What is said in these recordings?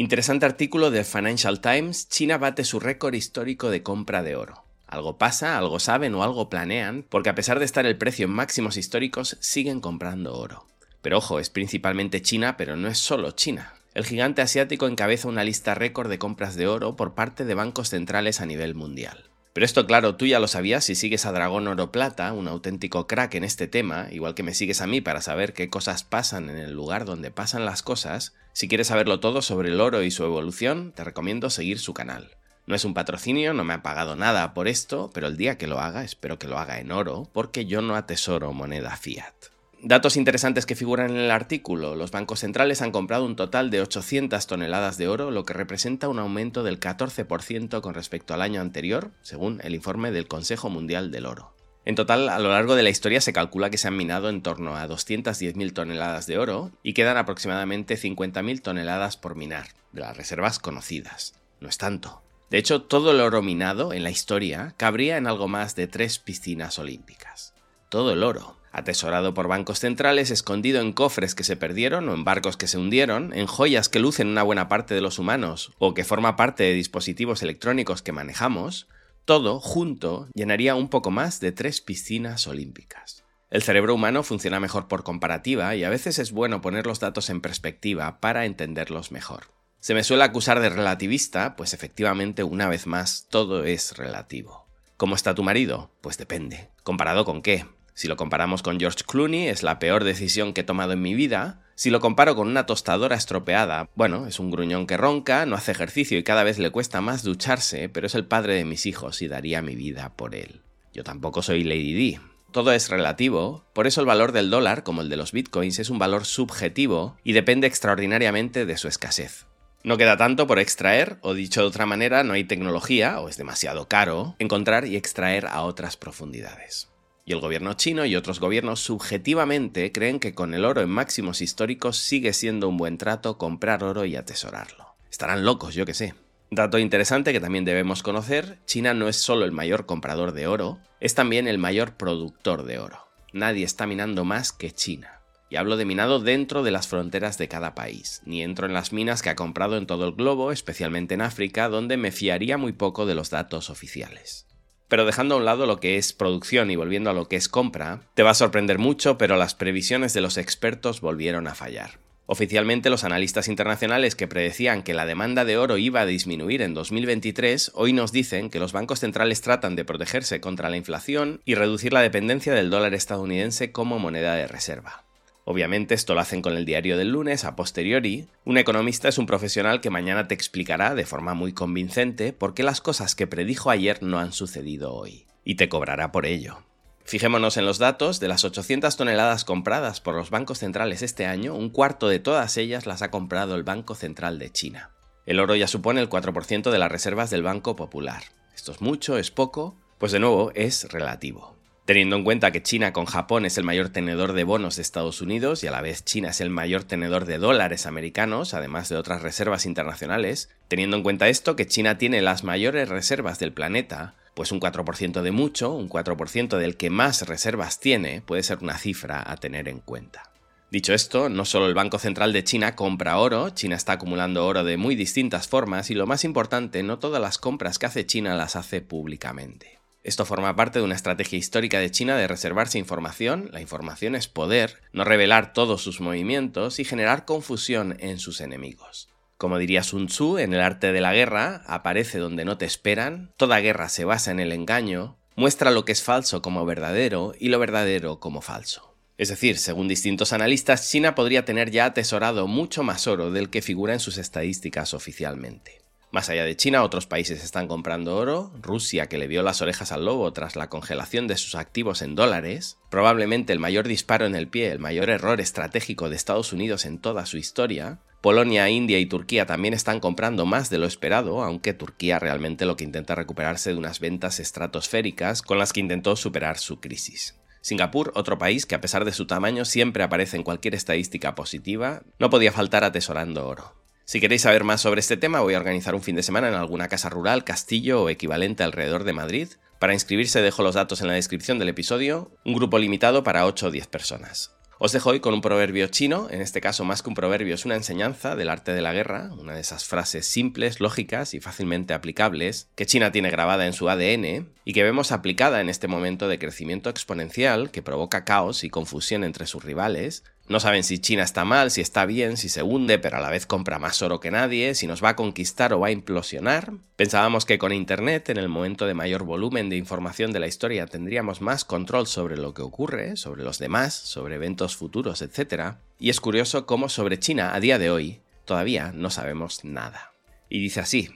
Interesante artículo del Financial Times, China bate su récord histórico de compra de oro. Algo pasa, algo saben o algo planean, porque a pesar de estar el precio en máximos históricos, siguen comprando oro. Pero ojo, es principalmente China, pero no es solo China. El gigante asiático encabeza una lista récord de compras de oro por parte de bancos centrales a nivel mundial. Pero esto, claro, tú ya lo sabías si sigues a Dragón Oro Plata, un auténtico crack en este tema, igual que me sigues a mí para saber qué cosas pasan en el lugar donde pasan las cosas. Si quieres saberlo todo sobre el oro y su evolución, te recomiendo seguir su canal. No es un patrocinio, no me ha pagado nada por esto, pero el día que lo haga, espero que lo haga en oro, porque yo no atesoro moneda fiat. Datos interesantes que figuran en el artículo. Los bancos centrales han comprado un total de 800 toneladas de oro, lo que representa un aumento del 14% con respecto al año anterior, según el informe del Consejo Mundial del Oro. En total, a lo largo de la historia se calcula que se han minado en torno a 210.000 toneladas de oro y quedan aproximadamente 50.000 toneladas por minar, de las reservas conocidas. No es tanto. De hecho, todo el oro minado en la historia cabría en algo más de tres piscinas olímpicas. Todo el oro atesorado por bancos centrales, escondido en cofres que se perdieron o en barcos que se hundieron, en joyas que lucen una buena parte de los humanos o que forma parte de dispositivos electrónicos que manejamos, todo junto llenaría un poco más de tres piscinas olímpicas. El cerebro humano funciona mejor por comparativa y a veces es bueno poner los datos en perspectiva para entenderlos mejor. Se me suele acusar de relativista, pues efectivamente una vez más todo es relativo. ¿Cómo está tu marido? Pues depende. ¿Comparado con qué? Si lo comparamos con George Clooney, es la peor decisión que he tomado en mi vida. Si lo comparo con una tostadora estropeada, bueno, es un gruñón que ronca, no hace ejercicio y cada vez le cuesta más ducharse, pero es el padre de mis hijos y daría mi vida por él. Yo tampoco soy Lady D. Todo es relativo, por eso el valor del dólar, como el de los bitcoins, es un valor subjetivo y depende extraordinariamente de su escasez. No queda tanto por extraer, o dicho de otra manera, no hay tecnología, o es demasiado caro, encontrar y extraer a otras profundidades. Y el gobierno chino y otros gobiernos subjetivamente creen que con el oro en máximos históricos sigue siendo un buen trato comprar oro y atesorarlo. Estarán locos, yo que sé. Dato interesante que también debemos conocer, China no es solo el mayor comprador de oro, es también el mayor productor de oro. Nadie está minando más que China. Y hablo de minado dentro de las fronteras de cada país, ni entro en las minas que ha comprado en todo el globo, especialmente en África, donde me fiaría muy poco de los datos oficiales. Pero dejando a un lado lo que es producción y volviendo a lo que es compra, te va a sorprender mucho, pero las previsiones de los expertos volvieron a fallar. Oficialmente los analistas internacionales que predecían que la demanda de oro iba a disminuir en 2023, hoy nos dicen que los bancos centrales tratan de protegerse contra la inflación y reducir la dependencia del dólar estadounidense como moneda de reserva. Obviamente esto lo hacen con el diario del lunes a posteriori. Un economista es un profesional que mañana te explicará de forma muy convincente por qué las cosas que predijo ayer no han sucedido hoy. Y te cobrará por ello. Fijémonos en los datos, de las 800 toneladas compradas por los bancos centrales este año, un cuarto de todas ellas las ha comprado el Banco Central de China. El oro ya supone el 4% de las reservas del Banco Popular. ¿Esto es mucho? ¿Es poco? Pues de nuevo, es relativo. Teniendo en cuenta que China con Japón es el mayor tenedor de bonos de Estados Unidos y a la vez China es el mayor tenedor de dólares americanos, además de otras reservas internacionales, teniendo en cuenta esto que China tiene las mayores reservas del planeta, pues un 4% de mucho, un 4% del que más reservas tiene, puede ser una cifra a tener en cuenta. Dicho esto, no solo el Banco Central de China compra oro, China está acumulando oro de muy distintas formas y lo más importante, no todas las compras que hace China las hace públicamente. Esto forma parte de una estrategia histórica de China de reservarse información, la información es poder, no revelar todos sus movimientos y generar confusión en sus enemigos. Como diría Sun Tzu, en el arte de la guerra, aparece donde no te esperan, toda guerra se basa en el engaño, muestra lo que es falso como verdadero y lo verdadero como falso. Es decir, según distintos analistas, China podría tener ya atesorado mucho más oro del que figura en sus estadísticas oficialmente. Más allá de China, otros países están comprando oro. Rusia, que le vio las orejas al lobo tras la congelación de sus activos en dólares. Probablemente el mayor disparo en el pie, el mayor error estratégico de Estados Unidos en toda su historia. Polonia, India y Turquía también están comprando más de lo esperado, aunque Turquía realmente lo que intenta recuperarse de unas ventas estratosféricas con las que intentó superar su crisis. Singapur, otro país que a pesar de su tamaño siempre aparece en cualquier estadística positiva, no podía faltar atesorando oro. Si queréis saber más sobre este tema, voy a organizar un fin de semana en alguna casa rural, castillo o equivalente alrededor de Madrid. Para inscribirse dejo los datos en la descripción del episodio, un grupo limitado para 8 o 10 personas. Os dejo hoy con un proverbio chino, en este caso más que un proverbio es una enseñanza del arte de la guerra, una de esas frases simples, lógicas y fácilmente aplicables que China tiene grabada en su ADN y que vemos aplicada en este momento de crecimiento exponencial que provoca caos y confusión entre sus rivales, no saben si China está mal, si está bien, si se hunde, pero a la vez compra más oro que nadie, si nos va a conquistar o va a implosionar. Pensábamos que con Internet, en el momento de mayor volumen de información de la historia, tendríamos más control sobre lo que ocurre, sobre los demás, sobre eventos futuros, etc. Y es curioso cómo sobre China, a día de hoy, todavía no sabemos nada. Y dice así,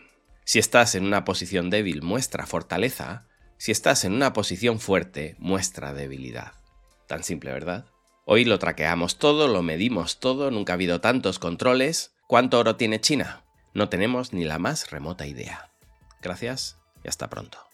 si estás en una posición débil, muestra fortaleza, si estás en una posición fuerte, muestra debilidad. Tan simple, ¿verdad? Hoy lo traqueamos todo, lo medimos todo, nunca ha habido tantos controles. ¿Cuánto oro tiene China? No tenemos ni la más remota idea. Gracias y hasta pronto.